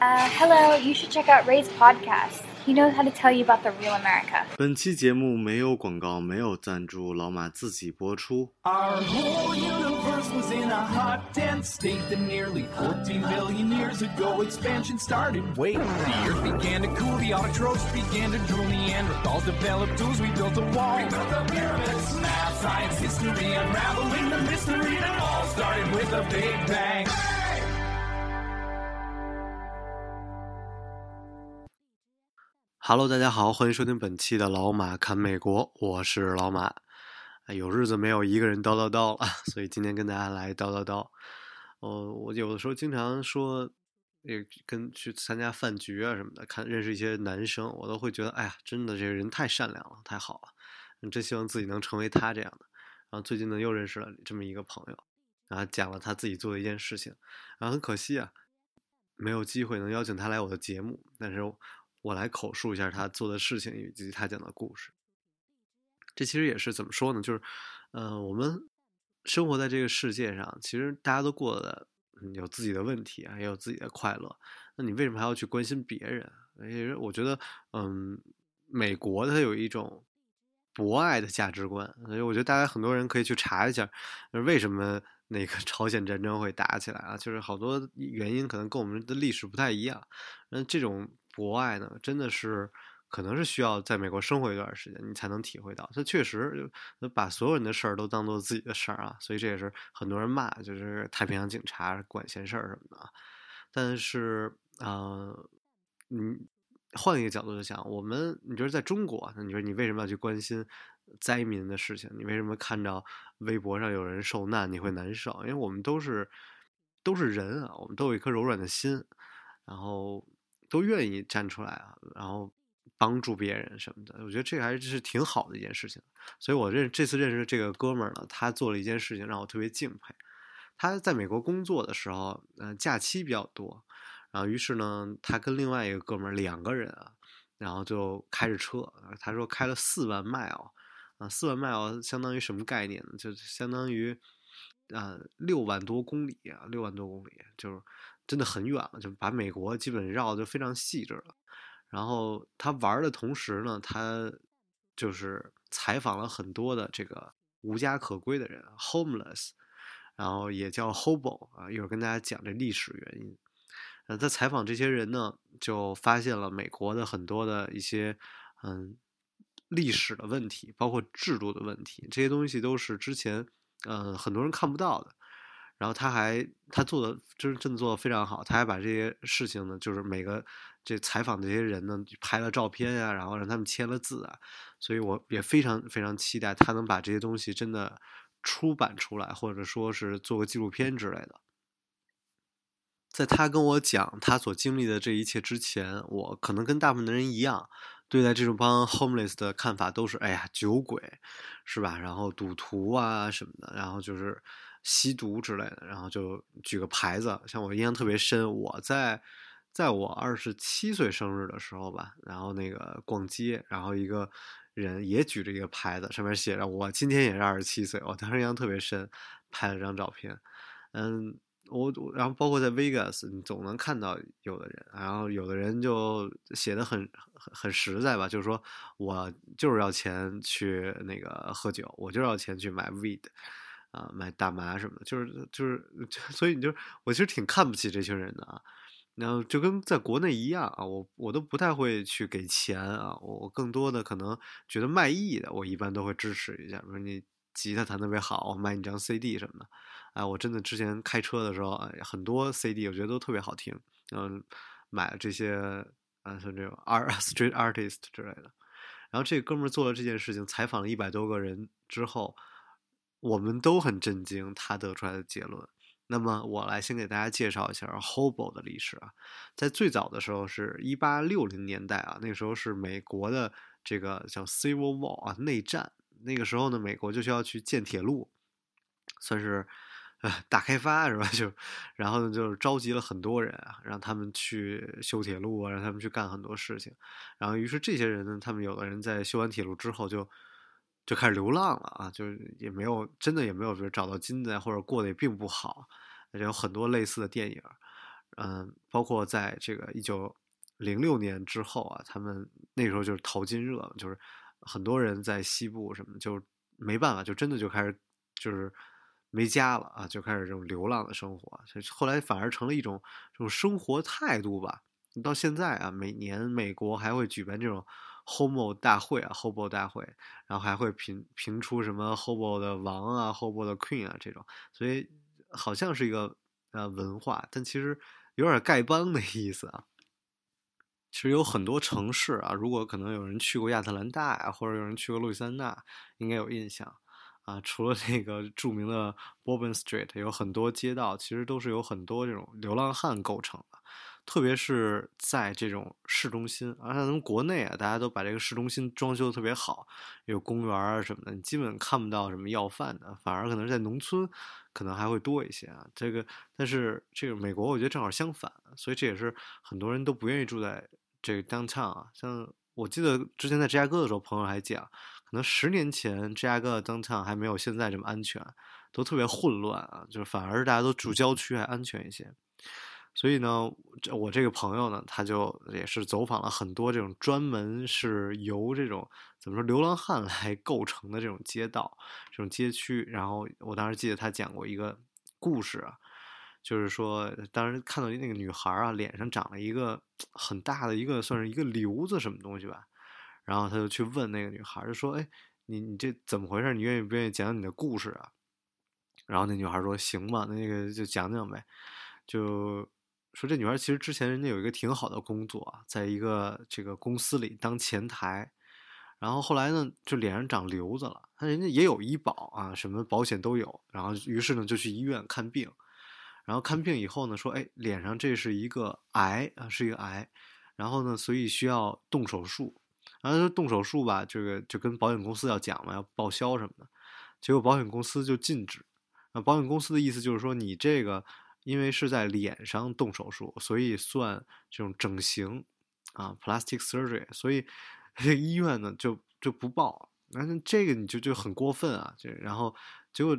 Uh, hello, you should check out Ray's podcast. He knows how to tell you about the real America. 本期节目没有广告，没有赞助，老马自己播出。 Our whole universe was in a hot, dense state that nearly 14 billion years ago expansion started. Wait, the earth began to cool, the autotrophs began to drool, Neanderthals developed tools, we built a wall. We built the pyramids, math, science, history, unraveling the mystery that all started with a big bang. Hello，大家好，欢迎收听本期的老马看美国，我是老马。有日子没有一个人叨叨叨了，所以今天跟大家来叨叨叨。哦，我有的时候经常说，也跟去参加饭局啊什么的，看认识一些男生，我都会觉得，哎呀，真的这个人太善良了，太好了，真希望自己能成为他这样的。然后最近呢，又认识了这么一个朋友，然后讲了他自己做的一件事情，然后很可惜啊，没有机会能邀请他来我的节目，但是我来口述一下他做的事情以及他讲的故事。这其实也是怎么说呢？就是，呃，我们生活在这个世界上，其实大家都过得有自己的问题啊，也有自己的快乐。那你为什么还要去关心别人？而且我觉得，嗯，美国它有一种博爱的价值观，所以我觉得大家很多人可以去查一下，为什么那个 朝鲜战争会打起来啊？就是好多原因可能跟我们的历史不太一样。那这种博爱呢，真的是可能是需要在美国生活一段时间，你才能体会到。它确实把所有人的事儿都当做自己的事儿啊，所以这也是很多人骂，就是太平洋警察管闲事儿什么的。但是，呃，嗯，换一个角度去想，我们你觉得在中国，那你说你为什么要去关心灾民的事情？你为什么看到微博上有人受难你会难受？因为我们都是都是人啊，我们都有一颗柔软的心，然后都愿意站出来啊，然后帮助别人什么的。我觉得这个还是挺好的一件事情。所以我认这次认识这个哥们儿呢，他做了一件事情让我特别敬佩。他在美国工作的时候，嗯、假期比较多，然后于是呢，他跟另外一个哥们儿两个人啊，然后就开着车，他说开了四万 mile，啊，四万 mile 相当于什么概念呢？就相当于啊六万多公里啊，六万多公里，就是真的很远了，就把美国基本绕的非常细致了。然后他玩的同时呢，他就是采访了很多的这个无家可归的人 （homeless），然后也叫 hobo 啊，一会儿跟大家讲这历史原因。呃，他采访这些人呢，就发现了美国的很多的一些嗯历史的问题，包括制度的问题，这些东西都是之前嗯很多人看不到的。然后他还他做的真真的做的非常好，他还把这些事情呢，就是每个这采访这些人呢拍了照片啊、然后让他们签了字啊，所以我也非常非常期待他能把这些东西真的出版出来，或者说是做个纪录片之类的。在他跟我讲他所经历的这一切之前，我可能跟大部分的人一样，对待这种帮 homeless 的看法都是，哎呀，酒鬼，是吧？然后赌徒啊什么的，然后就是吸毒之类的，然后就举个牌子。像我印象特别深，我在在我二十七岁生日的时候吧，然后那个逛街，然后一个人也举着一个牌子，上面写着“我今天也是二十七岁”，我当时印象特别深，拍了张照片。嗯，我然后包括在 Vegas，你总能看到有的人，然后有的人就写的很很很实在吧，就是说我就是要钱去那个喝酒，我就是要钱去买 weed，啊、买大麻什么的，就是就是所以你就我其实挺看不起这群人的啊。然后就跟在国内一样啊，我我都不太会去给钱啊，我我更多的可能觉得卖艺的，我一般都会支持一下，比如你吉他弹特别好，我买你张 CD 什么的。哎，我真的之前开车的时候，很多 CD 我觉得都特别好听，嗯，买了这些啊像这种 R street artist 之类的。然后这哥们做了这件事情，采访了一百多个人之后，我们都很震惊他得出来的结论。那么我来先给大家介绍一下 hobo 的历史啊，在最早的时候是一八六零年代啊，那个时候是美国的这个叫 Civil War 啊内战，那个时候呢，美国就需要去建铁路，算是呃大开发是吧？就然后呢，就是召集了很多人啊，让他们去修铁路啊，让他们去干很多事情。然后于是这些人呢，他们有的人在修完铁路之后就就开始流浪了啊，就是也没有真的也没有比如找到金子，或者过得也并不好，有很多类似的电影。嗯，包括在这个一九零六年之后啊，他们那时候就是淘金热，就是很多人在西部什么就没办法，就真的就开始就是没家了啊，就开始这种流浪的生活，所以后来反而成了一种这种生活态度吧。到现在啊，每年美国还会举办这种 Hobo 大会啊，Hobo 大会，然后还会评评出什么 Hobo 的王啊，Hobo 的 Queen 啊这种，所以好像是一个呃文化，但其实有点丐帮的意思啊。其实有很多城市啊，如果可能有人去过亚特兰大呀，或者有人去过路易斯安那，应该有印象啊。除了那个著名的 Bourbon Street，有很多街道其实都是有很多这种流浪汉构成的。特别是在这种市中心，而且咱们国内啊，大家都把这个市中心装修的特别好，有公园啊什么的，你基本看不到什么要饭的，反而可能在农村可能还会多一些啊。这个，但是这个美国我觉得正好相反，所以这也是很多人都不愿意住在这个 downtown 啊。像我记得之前在芝加哥的时候，朋友还讲，可能十年前芝加哥的 downtown 还没有现在这么安全，都特别混乱啊，就是反而大家都住郊区还安全一些。所以呢，这我这个朋友呢，他就也是走访了很多这种专门是由这种怎么说流浪汉 来构成的这种街道、这种街区。然后我当时记得他讲过一个故事，就是说当时看到那个女孩啊，脸上长了一个很大的一个算是一个瘤子什么东西吧。然后他就去问那个女孩，就说：“哎，你你这怎么回事？你愿意不愿意讲讲你的故事啊？”然后那女孩说：“行吧，那个就讲讲呗。”就。说这女孩其实之前人家有一个挺好的工作，在一个这个公司里当前台，然后后来呢就脸上长瘤子了，那人家也有医保啊，什么保险都有，然后于是呢就去医院看病，然后看病以后呢说，哎，脸上这是一个癌啊，是一个癌，然后呢所以需要动手术，然后动手术吧，这个就跟保险公司要讲嘛，要报销什么的，结果保险公司就禁止，那保险公司的意思就是说你这个。因为是在脸上动手术，所以算这种整形啊，plastic surgery，所以这 医院呢就就不报。那这个你就就很过分啊！这然后结果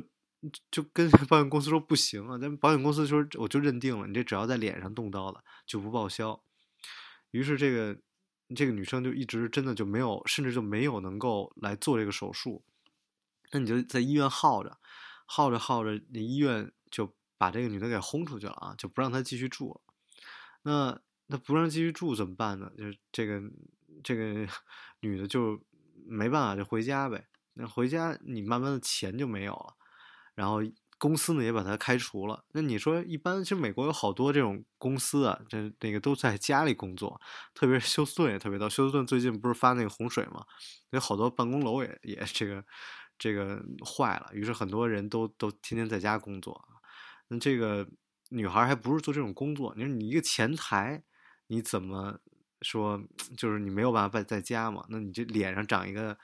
就跟 保险公司说不行啊，但保险公司说我就认定了，你这只要在脸上动刀了就不报销。于是这个这个女生就一直真的就没有，甚至就没有能够来做这个手术。那你就在医院耗着，耗着耗着，那医院就。把这个女的给轰出去了啊，就不让她继续住了。那那不让继续住怎么办呢？就是这个这个女的就没办法，就回家呗。那回家你慢慢的钱就没有了，然后公司呢也把她开除了。那你说一般，其实美国有好多这种公司啊，这那个都在家里工作，特别是休斯顿也特别多。休斯顿最近不是发那个洪水嘛，有好多办公楼也也这个这个坏了，于是很多人都都天天在家工作。这个女孩还不是做这种工作，你说你一个前台，你怎么说？就是你没有办法在在家嘛？那你这脸上长一个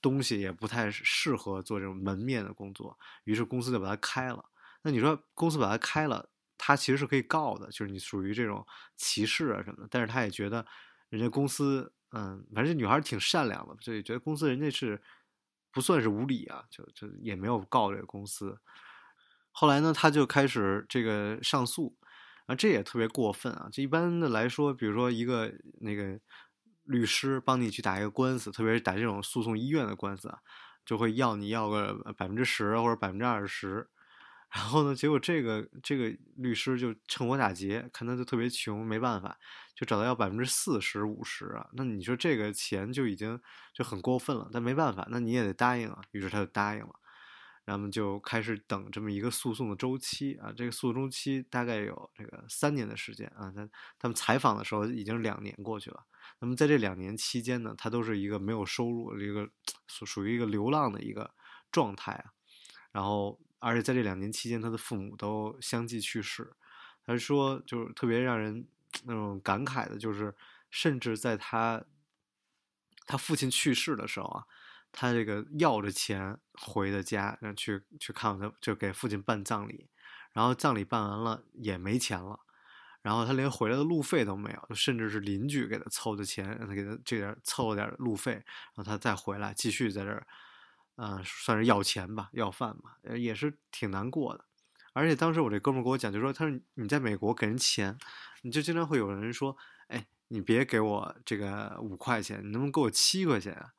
东西也不太适合做这种门面的工作，于是公司就把它开了。那你说公司把它开了，他其实是可以告的，就是你属于这种歧视啊什么的。但是他也觉得人家公司，嗯，反正这女孩挺善良的，所以觉得公司人家是不算是无理啊，就就也没有告这个公司。后来呢，他就开始这个上诉，啊，这也特别过分啊！就一般的来说，比如说一个那个律师帮你去打一个官司，特别是打这种诉讼医院的官司啊，就会要你要个百分之十或者百分之二十。然后呢，结果这个这个律师就趁火打劫，看他就特别穷，没办法，就找到要百分之四十五十啊。那你说这个钱就已经就很过分了，但没办法，那你也得答应啊。于是他就答应了。然后就开始等这么一个诉讼的周期啊，这个诉讼周期大概有这个三年的时间啊。他他们采访的时候已经两年过去了。那么在这两年期间呢，他都是一个没有收入，一个属属于一个流浪的一个状态啊。然后，而且在这两年期间，他的父母都相继去世。他说，就是特别让人那种感慨的，就是甚至在他他父亲去世的时候啊。他这个要着钱回的家，然后去去看他，就给父亲办葬礼，然后葬礼办完了也没钱了，然后他连回来的路费都没有，甚至是邻居给他凑的钱，让他给他这点凑了点路费，然后他再回来继续在这儿，呃，算是要钱吧，要饭吧，也是挺难过的。而且当时我这哥们儿给我讲，就说他说你在美国给人钱，你就经常会有人说，哎，你别给我这个五块钱，你能不能给我七块钱啊？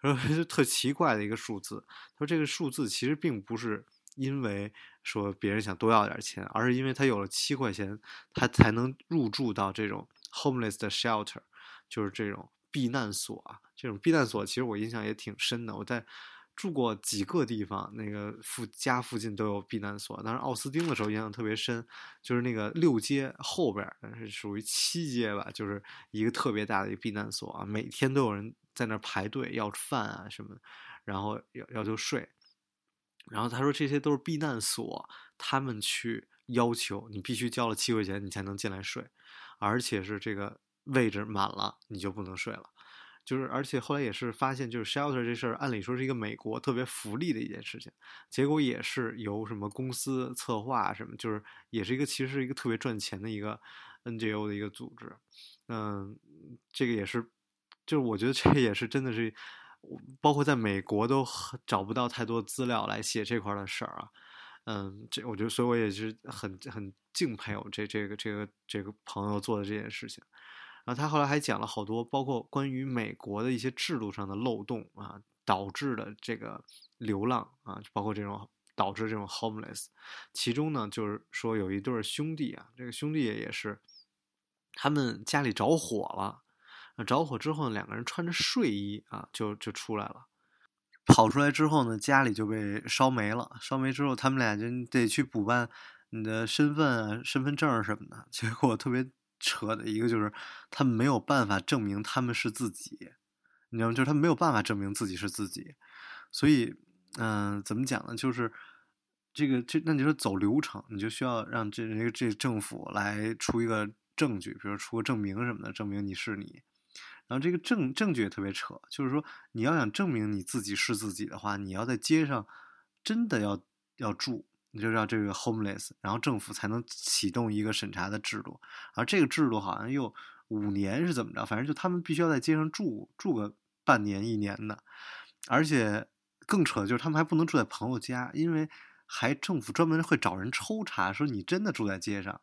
然后就特奇怪的一个数字。他说这个数字其实并不是因为说别人想多要点钱，而是因为他有了七块钱，他才能入住到这种 homeless 的 shelter，就是这种避难所啊。这种避难所其实我印象也挺深的，我在。住过几个地方，那个附家附近都有避难所。当时奥斯汀的时候印象特别深，就是那个六街后边，是属于七街吧，就是一个特别大的一个避难所啊，每天都有人在那排队要饭啊什么，然后要要求睡。然后他说这些都是避难所，他们去要求你必须交了七块钱你才能进来睡，而且是这个位置满了你就不能睡了。就是，而且后来也是发现，就是 shelter 这事儿，按理说是一个美国特别福利的一件事情，结果也是由什么公司策划什么，就是也是一个其实是一个特别赚钱的一个 NGO 的一个组织，嗯，这个也是，就是我觉得这也是真的是，包括在美国都找不到太多资料来写这块的事儿啊，嗯，这我觉得，所以我也是很很敬佩我这这个这个这个朋友做的这件事情。然后他后来还讲了好多，包括关于美国的一些制度上的漏洞啊，导致的这个流浪啊，包括这种导致这种 homeless。其中呢，就是说有一对兄弟啊，这个兄弟也是，他们家里着火了，着火之后呢，两个人穿着睡衣啊，就就出来了，跑出来之后呢，家里就被烧没了，烧没之后，他们俩就得去补办你的身份啊、身份证什么的，结果特别。扯的一个就是，他们没有办法证明他们是自己，你知道吗？就是他没有办法证明自己是自己，所以，嗯，怎么讲呢？就是这个，这那你说走流程，你就需要让这个这政府来出一个证据，比如出个证明什么的，证明你是你。然后这个证证据也特别扯，就是说你要想证明你自己是自己的话，你要在街上真的要要住。你就让这个 homeless，然后政府才能启动一个审查的制度，而这个制度好像又五年是怎么着？反正就他们必须要在街上住住个半年一年的，而且更扯的就是他们还不能住在朋友家，因为还政府专门会找人抽查，说你真的住在街上。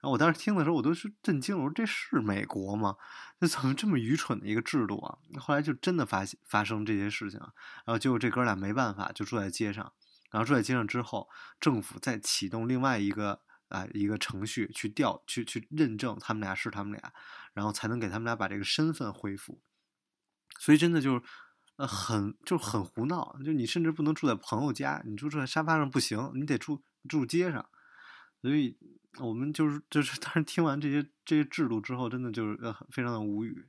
然后我当时听的时候，我都是震惊，我说这是美国吗？这怎么这么愚蠢的一个制度啊？后来就真的发发生这些事情，然后结果这哥俩没办法，就住在街上。然后住在街上之后，政府再启动另外一个啊一个程序去调去去认证他们俩是他们俩，然后才能给他们俩把这个身份恢复。所以真的就是呃很就是很胡闹，就你甚至不能住在朋友家，你住在沙发上不行，你得住住街上。所以我们就是就是当时听完这些这些制度之后，真的就是呃非常的无语。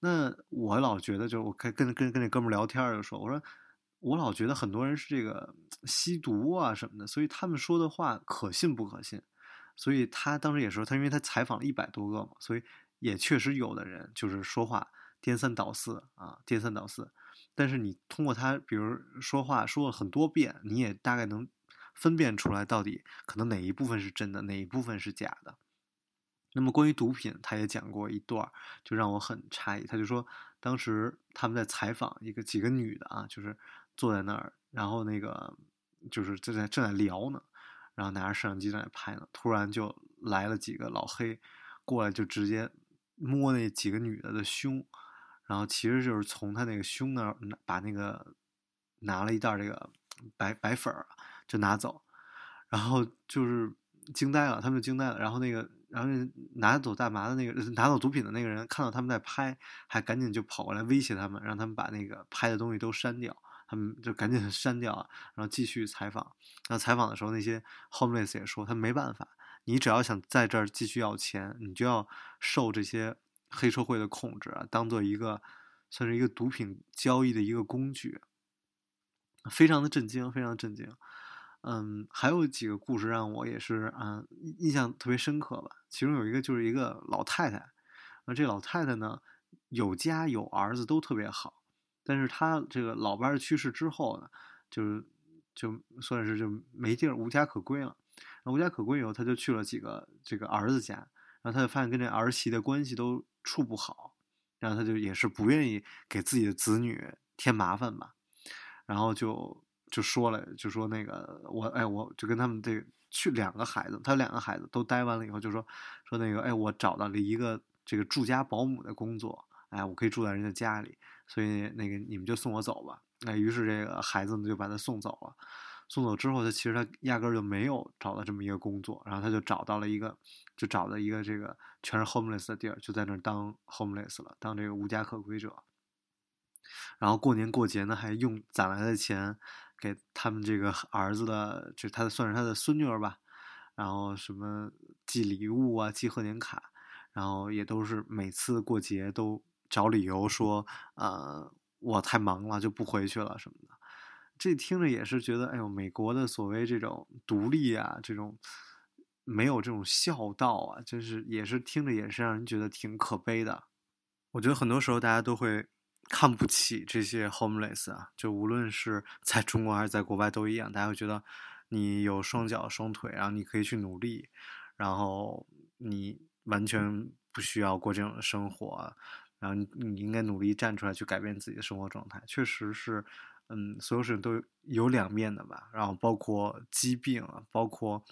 那我老觉得，就是我跟跟跟跟那哥们聊天就说，我说。我老觉得很多人是这个吸毒啊什么的，所以他们说的话可信不可信。所以他当时也说，他因为他采访了一百多个嘛，所以也确实有的人就是说话颠三倒四啊，颠三倒四。但是你通过他，比如说话说了很多遍，你也大概能分辨出来到底可能哪一部分是真的，哪一部分是假的。那么关于毒品，他也讲过一段，就让我很诧异。他就说，当时他们在采访一个几个女的啊，就是。坐在那儿，然后那个就是正在正在聊呢，然后拿着摄像机在那拍呢。突然就来了几个老黑，过来就直接摸那几个女的的胸，然后其实就是从他那个胸那儿把那个拿了一袋这个白白粉儿就拿走，然后就是惊呆了，他们就惊呆了。然后那个然后拿走大麻的那个 拿走毒品的那个人看到他们在拍，还赶紧就跑过来威胁他们，让他们把那个拍的东西都删掉。他们就赶紧删掉，然后继续采访。然后采访的时候，那些 homeless 也说，他没办法，你只要想在这儿继续要钱，你就要受这些黑社会的控制啊，当做一个算是一个毒品交易的一个工具。非常的震惊，非常的震惊。嗯，还有几个故事让我也是啊印象特别深刻吧。其中有一个就是一个老太太，啊，这老太太呢有家有儿子都特别好。但是她这个老伴去世之后呢，就是就算是就没地儿无家可归了。无家可归以后，她就去了几个这个儿子家，然后她就发现跟这儿媳的关系都处不好，然后她就也是不愿意给自己的子女添麻烦吧，然后就就说了，就说那个我哎，我就跟他们这去两个孩子，他两个孩子都待完了以后，就说说那个，哎，我找到了一个这个住家保姆的工作，哎，我可以住在人家家里，所以那个你们就送我走吧。哎，于是这个孩子呢就把他送走了。送走之后，他其实他压根儿就没有找到这么一个工作，然后他就找到了一个，就找到一个这个全是 homeless 的地儿，就在那儿当 homeless 了，当这个无家可归者。然后过年过节呢，还用攒来的钱给他们这个儿子的，就他算是他的孙女儿吧，然后什么寄礼物啊，寄贺年卡，然后也都是每次过节都找理由说，呃，我太忙了就不回去了什么的。这听着也是觉得，哎呦，美国的所谓这种独立啊，这种没有这种孝道啊，真是也是听着也是让人觉得挺可悲的。我觉得很多时候大家都会。看不起这些 homeless 啊，就无论是在中国还是在国外都一样，大家会觉得你有双脚双腿，然后你可以去努力，然后你完全不需要过这种生活，然后你你应该努力站出来去改变自己的生活状态。确实是，嗯，所有事情都有两面的吧。然后包括疾病啊，包括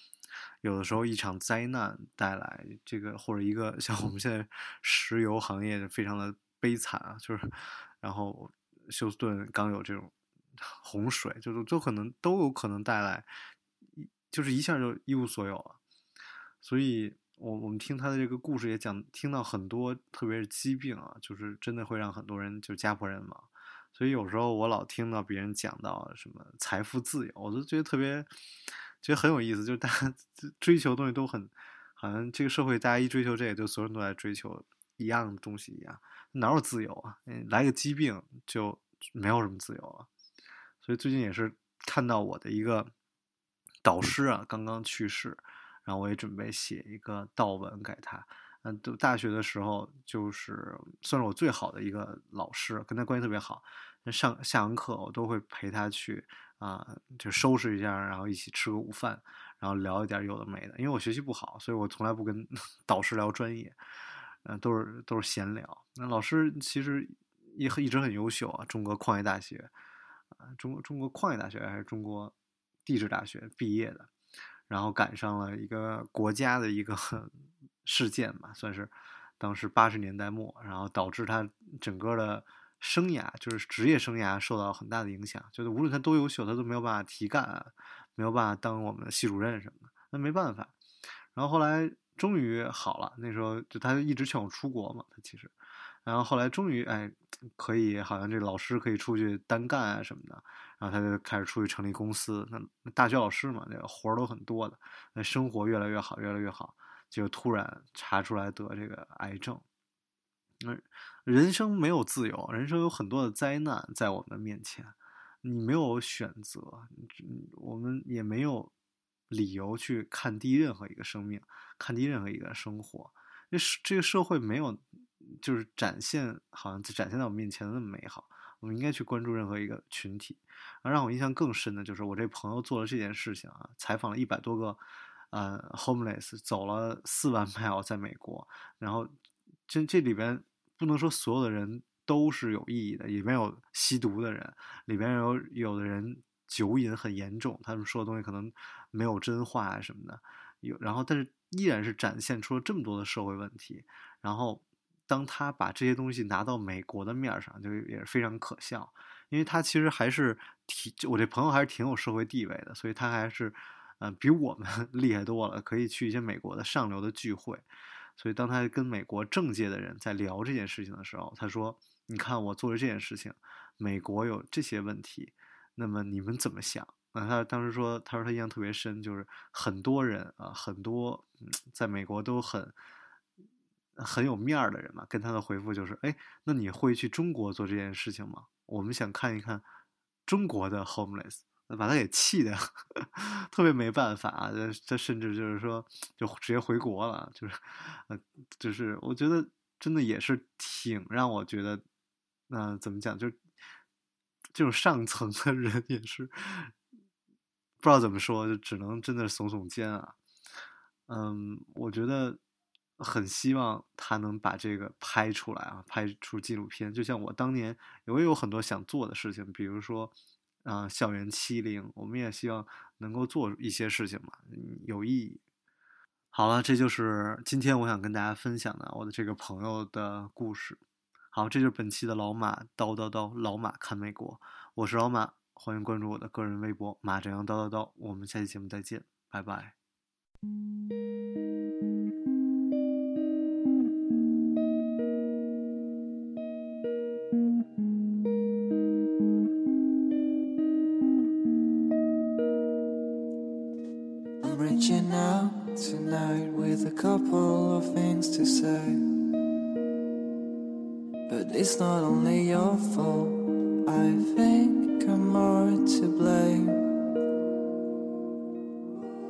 有的时候一场灾难带来这个，或者一个 像我们现在石油行业非常的悲惨啊，就是。然后休斯顿刚有这种洪水，就是就可能都有可能带来，就是一下就一无所有了。所以，我我们听他的这个故事也讲，听到很多，特别是疾病啊，就是真的会让很多人就家破人亡。所以有时候我老听到别人讲到什么财富自由，我都觉得特别觉得很有意思，就是大家追求东西都很，好像这个社会大家一追求这个，就所有人都在追求一样的东西一样。哪有自由啊？来个疾病就没有什么自由了。所以最近也是看到我的一个导师啊，刚刚去世，然后我也准备写一个悼文给他。嗯，读大学的时候就是算是我最好的一个老师，跟他关系特别好。上下完课我都会陪他去啊，就收拾一下，然后一起吃个午饭，然后聊一点有的没的。因为我学习不好，所以我从来不跟 导师聊专业。嗯，都是都是闲聊。那老师其实也一直很优秀啊，中国矿业大学，啊，中中国矿业大学还是中国地质大学毕业的，然后赶上了一个国家的一个 事件吧，算是当时八十年代末，然后导致他整个的生涯，就是职业生涯受到很大的影响。就是无论他多优秀，他都没有办法提干，没有办法当我们的系主任什么的，那没办法。然后后来。终于好了，那时候就他一直劝我出国嘛，他其实，然后后来终于哎可以，好像这老师可以出去单干啊什么的，然后他就开始出去成立公司。那大学老师嘛，那个活儿都很多的，那生活越来越好，越来越好，就突然查出来得这个癌症。那人生没有自由，人生有很多的灾难在我们面前，你没有选择，我们也没有。理由去看低任何一个生命，看低任何一个生活，这这个社会没有，就是展现好像展现在我面前的那么美好。我们应该去关注任何一个群体。而让我印象更深的就是我这朋友做了这件事情啊，采访了一百多个呃 homeless，走了四万 mile 在美国，然后这这里边不能说所有的人都是有意义的，里边有吸毒的人，里边有有的人。酒瘾很严重，他们说的东西可能没有真话啊什么的，有然后但是依然是展现出了这么多的社会问题。然后当他把这些东西拿到美国的面上，就也是非常可笑，因为他其实还是挺我这朋友还是挺有社会地位的，所以他还是嗯比我们 厉害多了，可以去一些美国的上流的聚会。所以当他跟美国政界的人在聊这件事情的时候，他说：“你看我做了这件事情，美国有这些问题。”那么你们怎么想？啊，他当时说，他说他印象特别深，就是很多人啊，很多在美国都很很有面儿的人嘛，跟他的回复就是，哎，那你会去中国做这件事情吗？我们想看一看中国的 homeless，把他给气的 特别没办法啊，他甚至就是说，就直接回国了，就是，呃，就是我觉得真的也是挺让我觉得，那怎么讲，就是。这种上层的人也是不知道怎么说，就只能真的耸耸肩啊。嗯，我觉得很希望他能把这个拍出来啊，拍出纪录片。就像我当年，我也有很多想做的事情，比如说啊、校园欺凌，我们也希望能够做一些事情嘛，有意义。好了，这就是今天我想跟大家分享的我的这个朋友的故事。好，这就是本期的老马叨叨叨，老马看美国，我是老马，欢迎关注我的个人微博马正阳叨叨叨，我们下期节目再见，拜拜。I'm reaching out tonight with a couple of things to say. But it's not only your fault, I think I'm more to blame.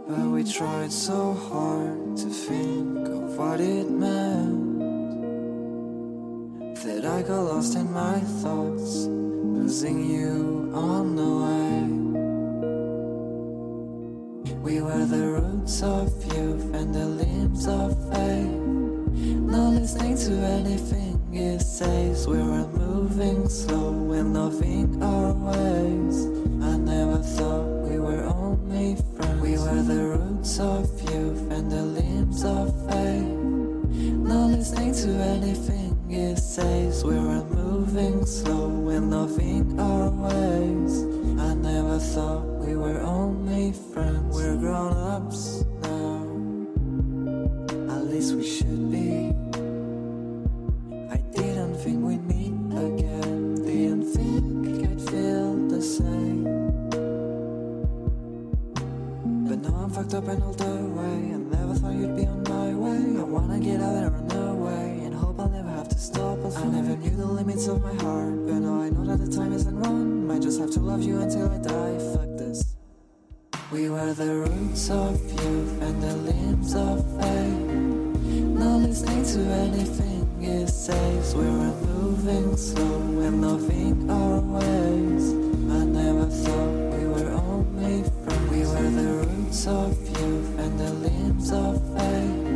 But we tried so hard to think of what it meant. That I got lost in my thoughts, losing you on the way. We were the roots of youth and the limbs of faith. Not listening to anything it says. We were moving slow and loving our ways. I never thought we were only friends. We were the roots of youth and the limbs of faith. Not listening to anything it says. We were moving slow and loving our ways. I never thought we were only friends. We're grown ups fucked up and all the way. I never thought you'd be on my way. I wanna get out and run away and hope I'll never have to stop. I never knew the limits of my heart, but now I know that the time isn't run. Might just have to love you until I die. Fuck this. We were the roots of youth and the limbs of faith. Not listening to anything it says. We were moving slow and loving our ways. I never thought of youth and the limbs of faith.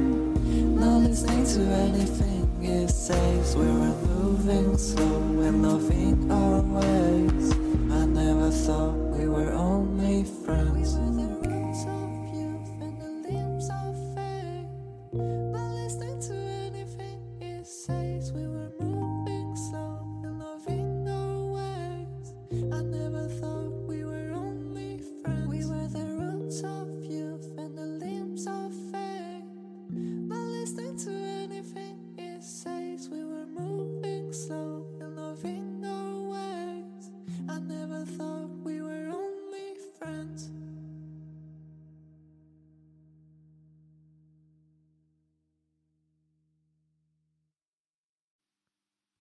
Not listening to anything it says. We were moving slow and loving our ways.